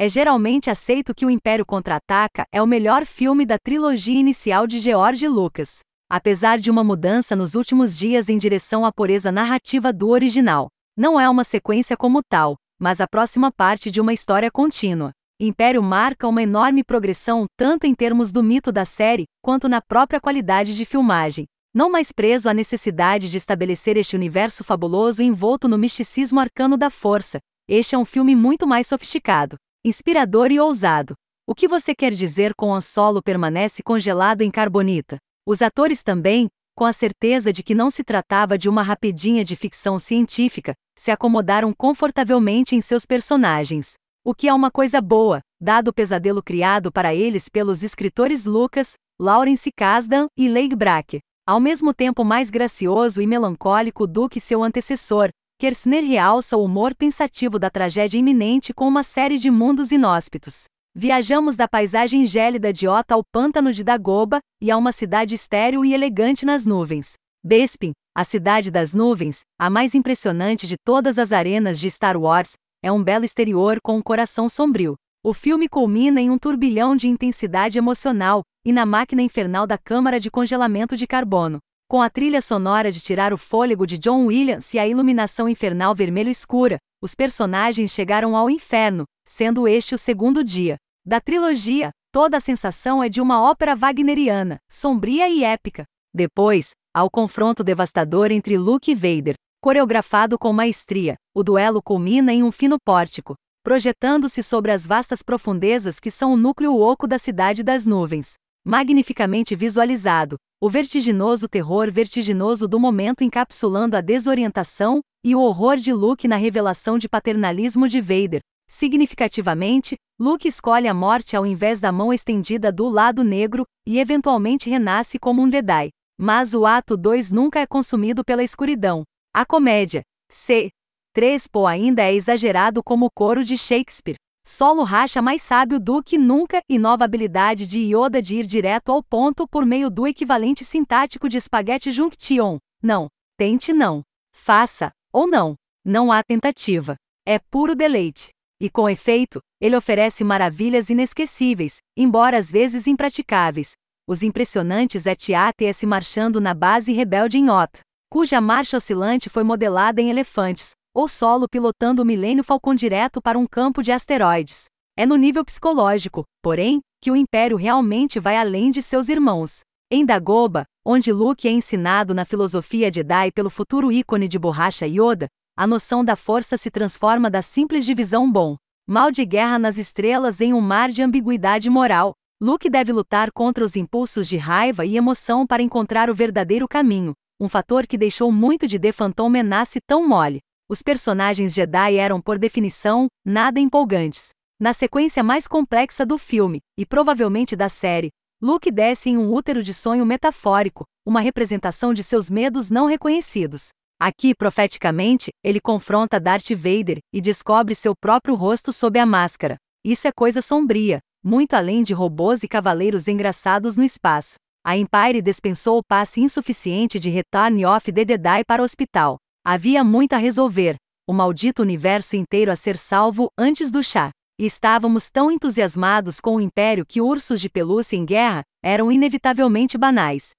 é geralmente aceito que O Império Contra-Ataca é o melhor filme da trilogia inicial de George Lucas. Apesar de uma mudança nos últimos dias em direção à pureza narrativa do original, não é uma sequência como tal, mas a próxima parte de uma história contínua. Império marca uma enorme progressão tanto em termos do mito da série, quanto na própria qualidade de filmagem. Não mais preso à necessidade de estabelecer este universo fabuloso envolto no misticismo arcano da força, este é um filme muito mais sofisticado, inspirador e ousado. O que você quer dizer com o solo permanece congelado em carbonita? Os atores também, com a certeza de que não se tratava de uma rapidinha de ficção científica, se acomodaram confortavelmente em seus personagens. O que é uma coisa boa, dado o pesadelo criado para eles pelos escritores Lucas, Lawrence Kasdan e Leigh Brack. Ao mesmo tempo mais gracioso e melancólico do que seu antecessor, Kersner realça o humor pensativo da tragédia iminente com uma série de mundos inóspitos. Viajamos da paisagem gélida de Ota ao pântano de Dagoba e a uma cidade estéril e elegante nas nuvens. Bespin, a cidade das nuvens, a mais impressionante de todas as arenas de Star Wars, é um belo exterior com um coração sombrio. O filme culmina em um turbilhão de intensidade emocional e na máquina infernal da câmara de congelamento de carbono. Com a trilha sonora de tirar o fôlego de John Williams e a iluminação infernal vermelho escura, os personagens chegaram ao inferno, sendo este o segundo dia. Da trilogia, toda a sensação é de uma ópera wagneriana, sombria e épica. Depois, há o confronto devastador entre Luke e Vader, Coreografado com maestria, o duelo culmina em um fino pórtico, projetando-se sobre as vastas profundezas que são o núcleo oco da cidade das nuvens. Magnificamente visualizado, o vertiginoso terror vertiginoso do momento encapsulando a desorientação e o horror de Luke na revelação de paternalismo de Vader. Significativamente, Luke escolhe a morte ao invés da mão estendida do lado negro e eventualmente renasce como um Jedi. Mas o ato 2 nunca é consumido pela escuridão, a comédia, C. 3 Po ainda é exagerado como o coro de Shakespeare. Solo racha mais sábio do que nunca e nova habilidade de Yoda de ir direto ao ponto por meio do equivalente sintático de Spaghetti Junction. Não. Tente não. Faça. Ou não. Não há tentativa. É puro deleite. E com efeito, ele oferece maravilhas inesquecíveis, embora às vezes impraticáveis. Os impressionantes ETATS marchando na base rebelde em Ot cuja marcha oscilante foi modelada em elefantes, ou solo pilotando o Milênio Falcon direto para um campo de asteroides. É no nível psicológico, porém, que o Império realmente vai além de seus irmãos. Em Dagoba, onde Luke é ensinado na filosofia Jedi pelo futuro ícone de borracha Yoda, a noção da força se transforma da simples divisão bom, mal de guerra nas estrelas em um mar de ambiguidade moral. Luke deve lutar contra os impulsos de raiva e emoção para encontrar o verdadeiro caminho, um fator que deixou muito de The Phantom Menace tão mole. Os personagens Jedi eram, por definição, nada empolgantes. Na sequência mais complexa do filme, e provavelmente da série, Luke desce em um útero de sonho metafórico, uma representação de seus medos não reconhecidos. Aqui, profeticamente, ele confronta Darth Vader e descobre seu próprio rosto sob a máscara. Isso é coisa sombria, muito além de robôs e cavaleiros engraçados no espaço a Empire dispensou o passe insuficiente de Return of the Jedi para o hospital. Havia muito a resolver, o maldito universo inteiro a ser salvo antes do chá. Estávamos tão entusiasmados com o Império que ursos de pelúcia em guerra eram inevitavelmente banais.